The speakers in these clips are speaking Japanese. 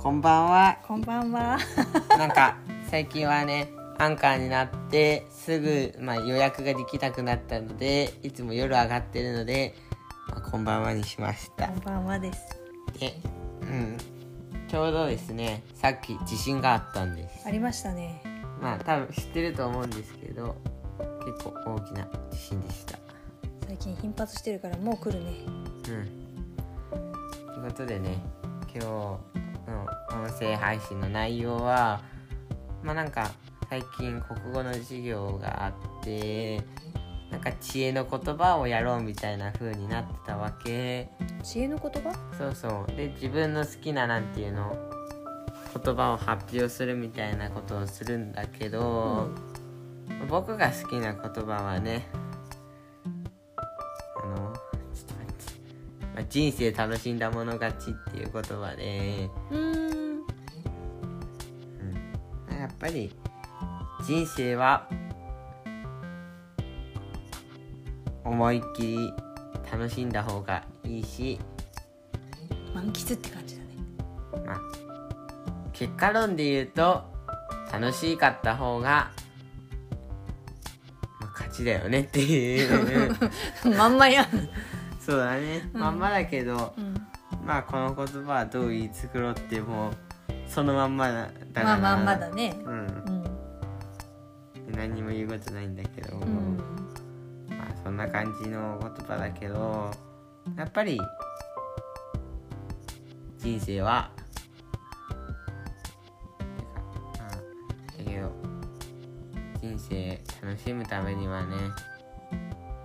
こんばんは。こんばんは。なんか 最近はね、アンカーになってすぐまあ予約ができなくなったので、いつも夜上がってるので、まあ、こんばんはにしましたこ。んばんはです。で、うん、ちょうどですね、さっき地震があったんです。ありましたね。まあ多分知ってると思うんですけど、結構大きな地震でした。最近頻発してるからもう来るね。うん。ということでね、今日の音声配信の内容は、まあなんか最近国語の授業があって、なんか知恵の言葉をやろうみたいな風になってたわけ。知恵の言葉？そうそう。で、自分の好きななんていうの、言葉を発表するみたいなことをするんだけど、僕が好きな言葉はね人生楽しんだもの勝ちっていう言葉で、うーん。やっぱり人生は思いっきり楽しんだ方がいいし満喫って感じだね。まあ結果論で言うと楽しかった方が、まあ、勝ちだよねっていう まんまやん。そうだね、まんまだけどうん。まあこの言葉はどう言い繕ってもそのまんまだだまあまんまだね。うんうん。何にも言うことないんだけど、うん。まあそんな感じの言葉だけどやっぱり人生はてかまあだけど人生楽しむためにはね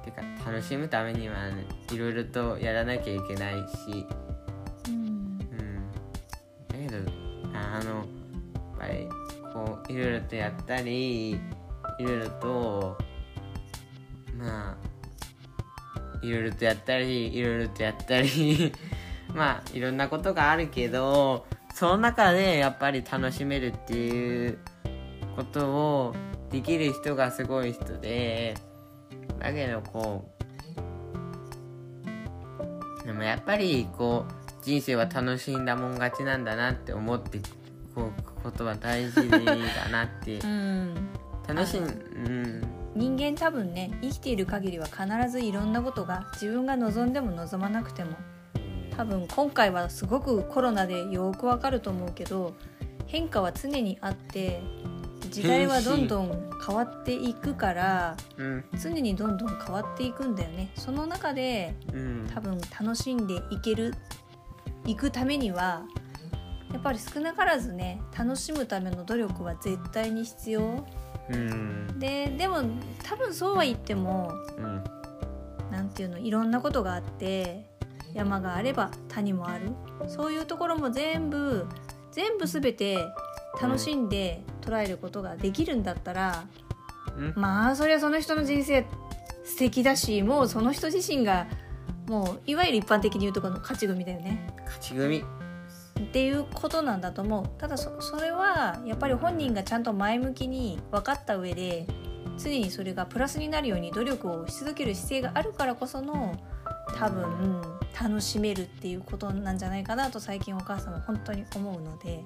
てか楽しむためにはいろいろとやらなきゃいけないしうん。うんだけどああのやっぱりこういろいろとやったりいろいろとまあいろいろとやったりいろいろとやったり まあいろんなことがあるけどその中でやっぱり楽しめるっていうことをできる人がすごい人でだけどこうでもやっぱりこう人生は楽しんだもん勝ちなんだなって思ってこうことは大事だなって うん。楽しんうん人間多分ね生きている限りは必ずいろんなことが自分が望んでも望まなくても多分今回はすごくコロナでよくわかると思うけど変化は常にあって時代はどんどん変わっていくからうん。常にどんどん変わっていくんだよね。その中でうん。多分楽しんでいけるいくためにはやっぱり少なからずね楽しむための努力は絶対に必要。うん。ででも多分そうは言ってもうん。なんていうのいろんなことがあって山があれば谷もある。そういうところも全部全部全て楽しんで捉えることができるんだったら、うん？まあそりゃその人の人生素敵だしもうその人自身がもういわゆる一般的に言うところの勝ち組だよね。勝ち組。っていうことなんだと思う。ただそそれはやっぱり本人がちゃんと前向きに分かった上で常にそれがプラスになるように努力をし続ける姿勢があるからこその多分楽しめるっていうことなんじゃないかなと最近お母さんは本当に思うので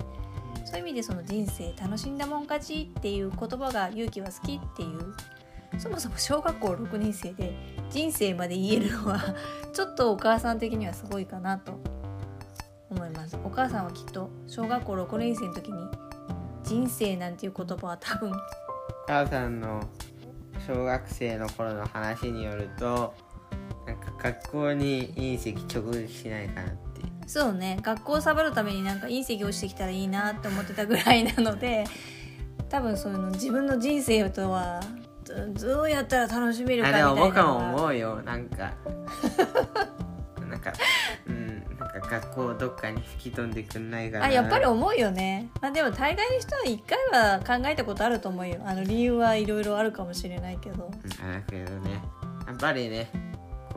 そういう意味でその人生楽しんだもん勝ちっていう言葉が勇気は好きっていうそもそも小学校6年生で人生まで言えるのはちょっとお母さん的にはすごいかなと思います。お母さんはきっと小学校6年生の時に人生なんていう言葉は多分お母さんの小学生の頃の話によるとなんか学校に隕石直撃しないかなってそうね。学校をサボるためになんか隕石落ちてきたらいいなって思ってたぐらいなので 多分そういうの自分の人生とはどどうやったら楽しめるかあでみたいなも僕ものが思うよ。なんか。なんかうんなんか学校どっかに吹き飛んでくんないかなあやっぱり思うよね、まあ、でも大概の人は一回は考えたことあると思うよ。あの理由はいろいろあるかもしれないけど。うんだけどね。やっぱりね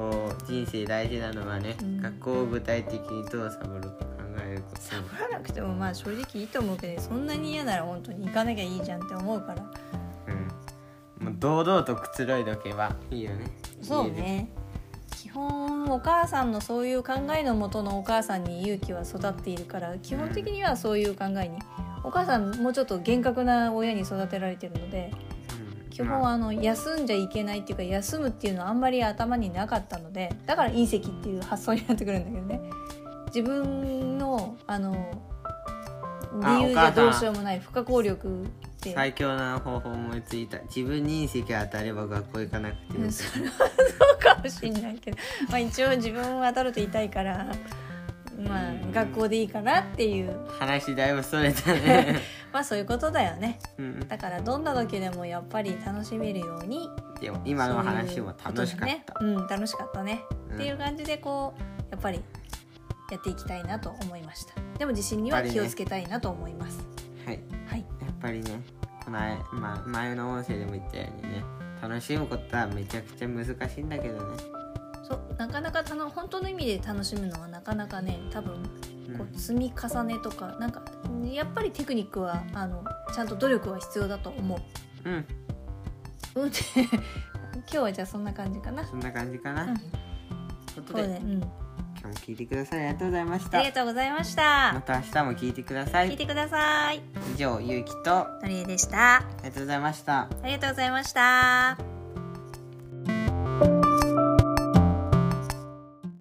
こう人生大事なのはね、うん。学校を具体的にどうサボるか考えること。サボらなくてもまあ正直いいと思うけどそんなに嫌なら本当に行かなきゃいいじゃんって思うから。うん。もう堂々とくつろいどけばいいよね。そうね。基本もお母さんのそういう考えのもとのお母さんに勇気は育っているから基本的にはそういう考えにお母さんもうちょっと厳格な親に育てられてるのでうん基本はあの休んじゃいけないっていうか休むっていうのはあんまり頭になかったのでだから隕石っていう発想になってくるんだけどね。自分のあの理由じゃどうしようもない不可抗力って。最強な方法思いついた。自分に隕石当たれば学校行かなくてよくうんそれはそうかもしれないけど、まあ、一応自分は当たると痛いから、まあ、学校でいいかなっていう。話だいぶそれたね まあそういうことだよね。うん。だからどんな時でもやっぱり楽しめるように。でも今の話も楽しかった。ね。うん楽しかったね、うん。っていう感じでこうやっぱりやっていきたいなと思いました。でも地震には気をつけたいなと思います、はい。はい。やっぱりねこの前,、まあ、前の音声でも言ったようにね楽しむことはめちゃくちゃ難しいんだけどね、そうなかなかたの本当の意味で楽しむのはなかなかね多分うんこう積み重ねとかなんかやっぱりテクニックはあのちゃんと努力は必要だと思う。うん。うん。っ て今日はじゃあそんな感じかな。そんな感じかな、うん。ということでそうん、今日も聞いてくださりありがとうございました。ありがとうございました。また明日も聞いてください。聞いてください。以上ゆうきとあのりえでした。りがとうございました。ありがとうございました